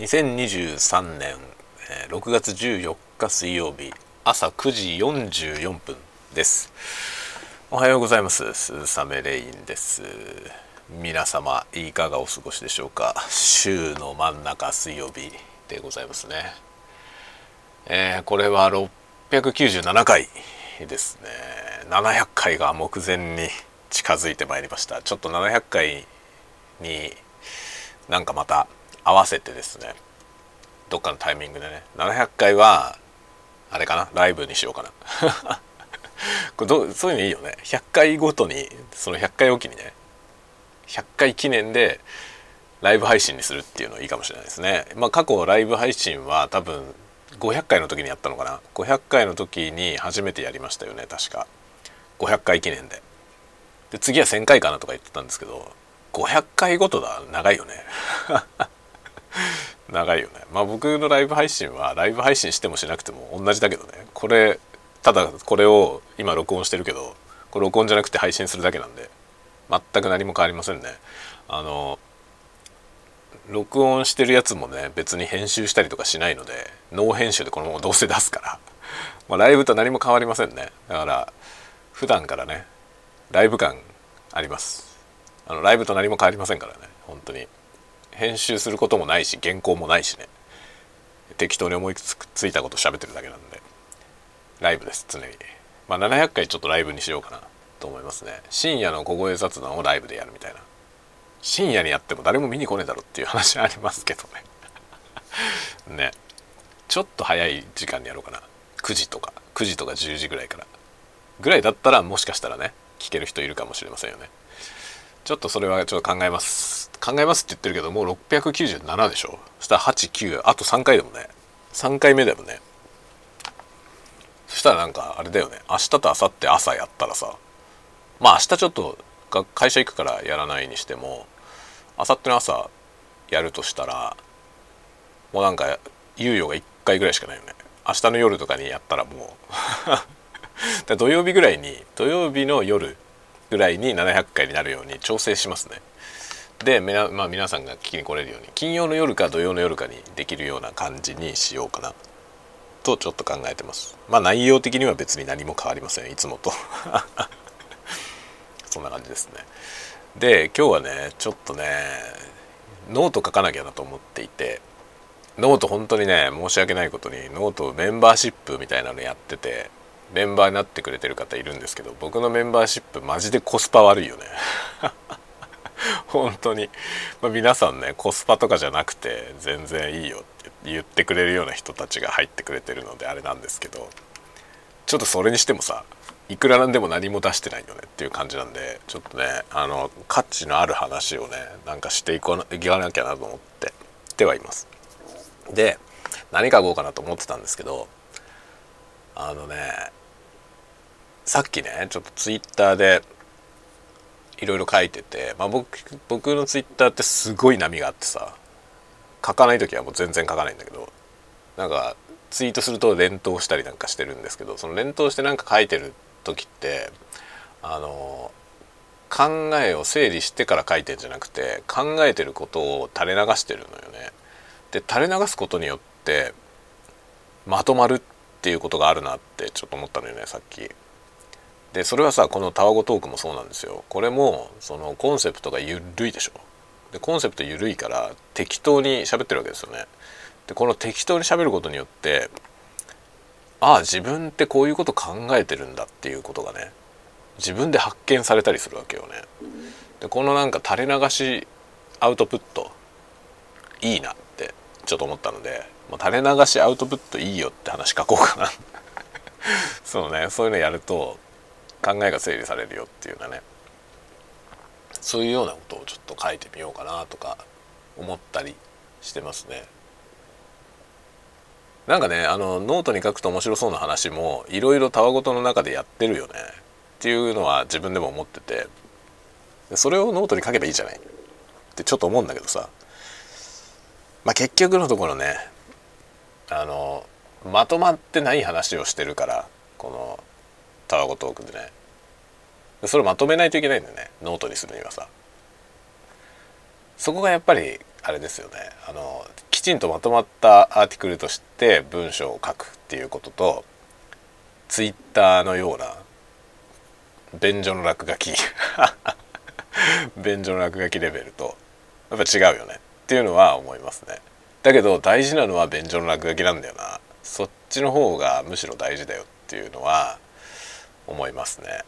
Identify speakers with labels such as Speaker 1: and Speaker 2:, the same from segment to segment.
Speaker 1: 2023年6月14日水曜日朝9時44分です。おはようございます。スーサメレインです。皆様いかがお過ごしでしょうか？週の真ん中水曜日でございますね。えー、これは697回ですね。700回が目前に近づいてまいりました。ちょっと700回になんかまた合わせてですねどっかのタイミングでね700回はあれかなライブにしようかな。これどそういうのいいよね。100回ごとにその100回おきにね100回記念でライブ配信にするっていうのいいかもしれないですね。まあ過去ライブ配信は多分500回の時にやったのかな。500回の時に初めてやりましたよね確か。500回記念で。で次は1000回かなとか言ってたんですけど500回ごとだ長いよね。長いよね。まあ僕のライブ配信はライブ配信してもしなくても同じだけどね。これただこれを今録音してるけどこれ録音じゃなくて配信するだけなんで全く何も変わりませんね。あの録音してるやつもね別に編集したりとかしないのでノー編集でこのままどうせ出すから、まあ、ライブと何も変わりませんね。だから普段からねライブ感あります。あのライブと何も変わりませんからね本当に。編集することもないし原稿もないしね。適当に思いついたこと喋ってるだけなんで。ライブです常に。まあ700回ちょっとライブにしようかなと思いますね。深夜の小声雑談をライブでやるみたいな。深夜にやっても誰も見に来ねえだろっていう話ありますけどね。ね。ちょっと早い時間にやろうかな。9時とか。9時とか10時ぐらいから。ぐらいだったらもしかしたらね聞ける人いるかもしれませんよね。ちょっとそれはちょっと考えます。考えますって言ってるけどもう697でしょ。そしたら89あと3回でもね。3回目でもね。そしたらなんかあれだよね。明日と明後日朝やったらさ。まあ明日ちょっと会社行くからやらないにしても明後日の朝やるとしたらもうなんか猶予が1回ぐらいしかないよね。明日の夜とかにやったらもう。土曜日ぐらいに土曜日の夜ぐらいに700回になるように調整しますね。で、まあ、皆さんが聞きに来れるように金曜の夜か土曜の夜かにできるような感じにしようかな。とちょっと考えてます。まあ内容的には別に何も変わりません。いつもと。そんな感じですね。で今日はねちょっとねノート書かなきゃなと思っていてノート本当にね申し訳ないことにノートメンバーシップみたいなのやっててメンバーになってくれてる方いるんですけど僕のメンバーシップマジでコスパ悪いよね 本当に、まあ、皆さんねコスパとかじゃなくて全然いいよって言ってくれるような人たちが入ってくれてるのであれなんですけどちょっとそれにしてもさいくらなんでも何も出してないよねっていう感じなんでちょっとねあの価値のある話をねなんかしていかなきゃなと思ってではいます。で何書こうかなと思ってたんですけどあのねさっきねちょっとツイッターでいろいろ書いてて、まあ僕、僕のツイッターってすごい波があってさ書かない時はもう全然書かないんだけどなんかツイートすると連投したりなんかしてるんですけどその連投してなんか書いてる時ってあの考えを整理してから書いてんじゃなくて考えてることを垂れ流してるのよね。で垂れ流すことによってまとまるっていうことがあるなってちょっと思ったのよねさっき。でそれはさこのタワゴトークもそうなんですよ。これもそのコンセプトが緩いでしょ。でコンセプト緩いから適当に喋ってるわけですよね。でこの適当に喋ることによってああ自分ってこういうこと考えてるんだっていうことがね自分で発見されたりするわけよね。でこのなんか垂れ流しアウトプットいいなってちょっと思ったのでもう垂れ流しアウトプットいいよって話書こうかな。そうね。そういうのやると考えが整理されるよっていうようなね。そういうようなことをちょっと書いてみようかなとか思ったりしてますね。なんかねあのノートに書くと面白そうな話もいろいろたわごとの中でやってるよね。っていうのは自分でも思ってて。それをノートに書けばいいじゃない。ってちょっと思うんだけどさ。まあ結局のところねあのまとまってない話をしてるからこのタワゴトークでね。それをまとめないといけないんだよね。ノートにするにはさ。そこがやっぱりあれですよね。あのきちんとまとまった article として文章を書くっていうこととツイッターのような便所の落書き。便所の落書きレベルとやっぱ違うよね。っていうのは思いますね。だけど大事なのは便所の落書きなんだよな。そっちの方がむしろ大事だよっていうのは思いますね。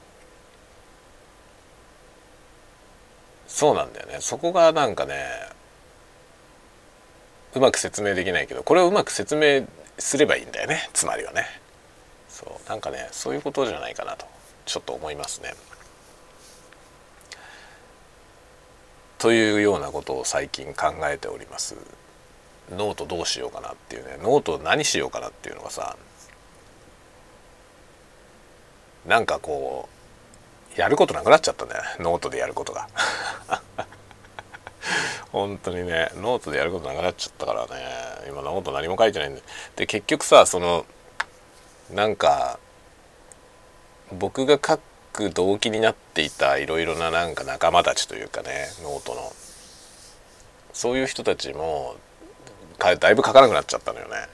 Speaker 1: そうなんだよね。そこがなんかねうまく説明できないけどこれをうまく説明すればいいんだよね。つまりはね。そう。なんかねそういうことじゃないかなとちょっと思いますね。というようなことを最近考えております。ノートどうしようかなっていうねノート何しようかなっていうのがさなんかこうやることなくなっちゃったねノートでやることが。本当にねノートでやることなくなっちゃったからね今ノート何も書いてないんで。で結局さそのなんか僕が書く動機になっていたいろいろななんか仲間たちというかねノートの。そういう人たちもかだいぶ書かなくなっちゃったのよね。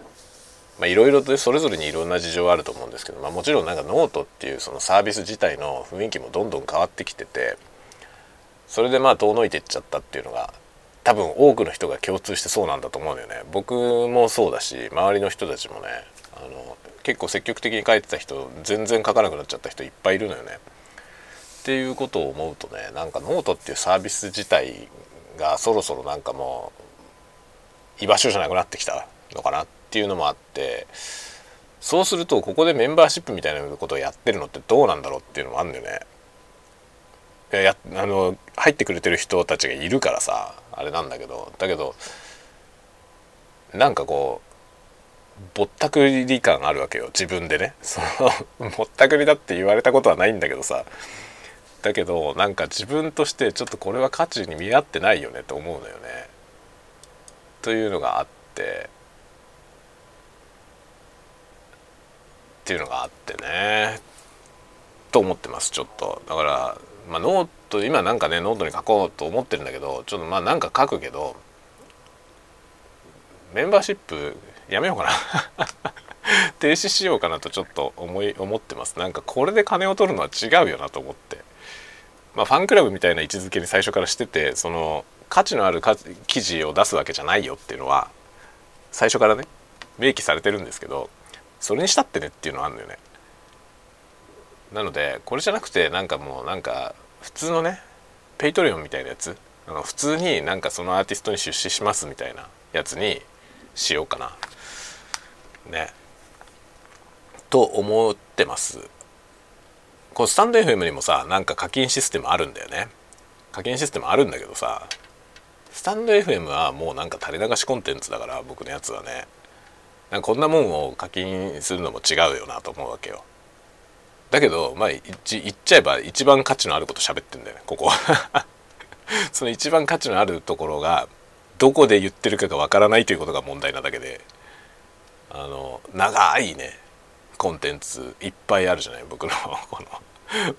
Speaker 1: まあ、いろいろとそれぞれにいろんな事情あると思うんですけど、まあ、もちろんなんかノートっていうそのサービス自体の雰囲気もどんどん変わってきててそれでまあ遠のいていっちゃったっていうのが多分多くの人が共通してそうなんだと思うんだよね僕もそうだし周りの人たちもねあの結構積極的に書いてた人全然書かなくなっちゃった人いっぱいいるのよね。っていうことを思うとねなんかノートっていうサービス自体がそろそろなんかもう居場所じゃなくなってきたのかなっていうのもあってそうするとここでメンバーシップみたいなことをやってるのってどうなんだろうっていうのもあるんだよね。やあの入ってくれてる人たちがいるからさあれなんだけどだけどなんかこうぼったくり感あるわけよ自分でね そのぼったくりだって言われたことはないんだけどさだけどなんか自分としてちょっとこれは価値に見合ってないよねと思うのよね。というのがあってっていうのがあってねと思ってますちょっと。だからまあノート今なんかねノートに書こうと思ってるんだけどちょっとまあなんか書くけどメンバーシップやめようかな。停止しようかなとちょっと思い思ってます。なんかこれで金を取るのは違うよなと思って。まあファンクラブみたいな位置づけに最初からしててその価値のある記事を出すわけじゃないよっていうのは最初からね明記されてるんですけどそれにしたってねっていうのはあるんだよね。なのでこれじゃなくてなんかもうなんか普通のね Patreon みたいなやつなんか普通になんかそのアーティストに出資しますみたいなやつにしようかな。ね。と思ってます。こうスタンド FM にもさなんか課金システムあるんだよね。課金システムあるんだけどさスタンド FM はもうなんか垂れ流しコンテンツだから僕のやつはね。なんかこんなもんを課金するのも違うよなと思うわけよ。だけどまあ言っちゃえば一番価値のあること喋ってんだよねここ その一番価値のあるところがどこで言ってるかがわからないということが問題なだけで。あの長いねコンテンツいっぱいあるじゃない僕のこの。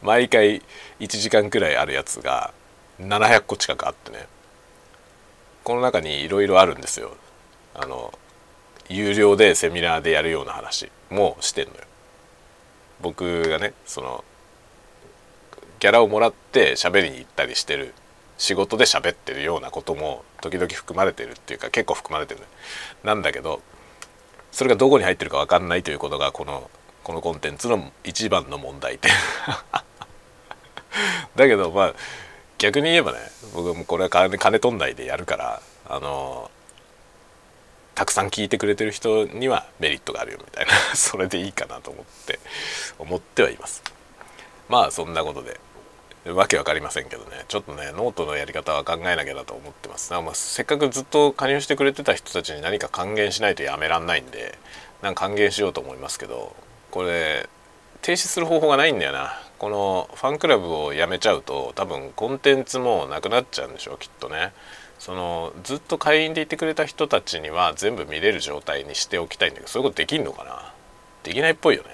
Speaker 1: 毎回1時間くらいあるやつが700個近くあってね。この中にいろいろあるんですよ。あの有料でセミナーでやるような話もしてんのよ。僕がねそのギャラをもらって喋りに行ったりしてる仕事で喋ってるようなことも時々含まれてるっていうか結構含まれてるなんだけどそれがどこに入ってるか分かんないということがこのこのコンテンツの一番の問題点 だけどまあ逆に言えばね僕もこれは金金取んないでやるからあのたくさん聞いてくれてる人にはメリットがあるよみたいな それでいいかなと思って思ってはいます。まあそんなことでわけわかりませんけどねちょっとねノートのやり方は考えなきゃなと思ってます。まあせっかくずっと加入してくれてた人たちに何か還元しないとやめらんないんでなんか還元しようと思いますけどこれ停止する方法がないんだよな。このファンクラブをやめちゃうと多分コンテンツもなくなっちゃうんでしょうきっとね。そのずっと会員でいてくれた人たちには全部見れる状態にしておきたいんだけどそういうことできんのかな？できないっぽいよね。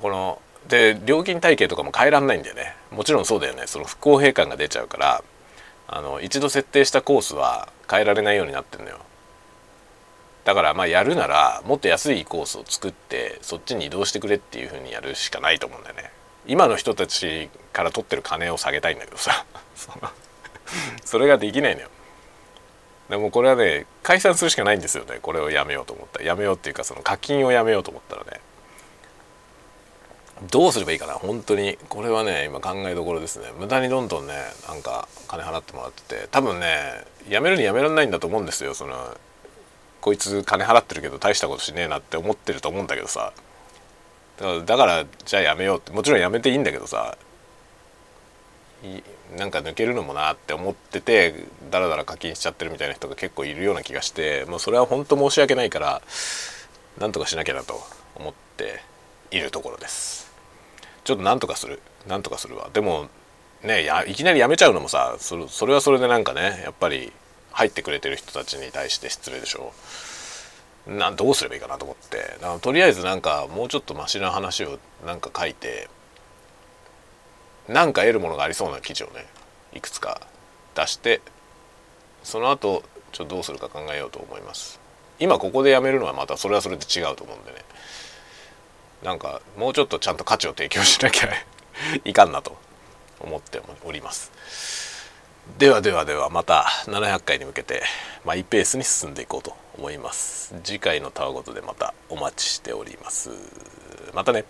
Speaker 1: こので料金体系とかも変えらんないんだよね。もちろんそうだよね。その不公平感が出ちゃうからあの一度設定したコースは変えられないようになってるのよ。だからまあやるならもっと安いコースを作ってそっちに移動してくれっていう風にやるしかないと思うんだよね。今の人たちから取ってる金を下げたいんだけどさ。それができないのよ。でもこれはね解散するしかないんですよね。これをやめようと思ったやめようっていうかその課金をやめようと思ったらね。どうすればいいかな。本当に。これはね今考えどころですね。無駄にどんどんねなんか金払ってもらってて。多分ねやめるにやめられないんだと思うんですよ。そのこいつ金払ってるけど大したことしねえなって思ってると思うんだけどさ。だからじゃあやめようって。もちろんやめていいんだけどさ。なんか抜けるのもなって思っててだらだら課金しちゃってるみたいな人が結構いるような気がしてもうそれは本当申し訳ないからなんとかしなきゃなと思っているところです。ちょっとなんとかする。なんとかするわ。でもねいきなりやめちゃうのもさそれそれはそれでなんかねやっぱり入ってくれてる人たちに対して失礼でしょ。などうすればいいかなと思って。だからとりあえずなんかもうちょっとマシな話をなんか書いてなんか得るものがありそうな記事をねいくつか出してその後ちょっとどうするか考えようと思います。今ここでやめるのはまたそれはそれで違うと思うんでね。なんかもうちょっとちゃんと価値を提供しなきゃ いかんなと思っております。ではではではまた700回に向けてマイペースに進んでいこうと思います。次回のたわごとでまたお待ちしております。またね。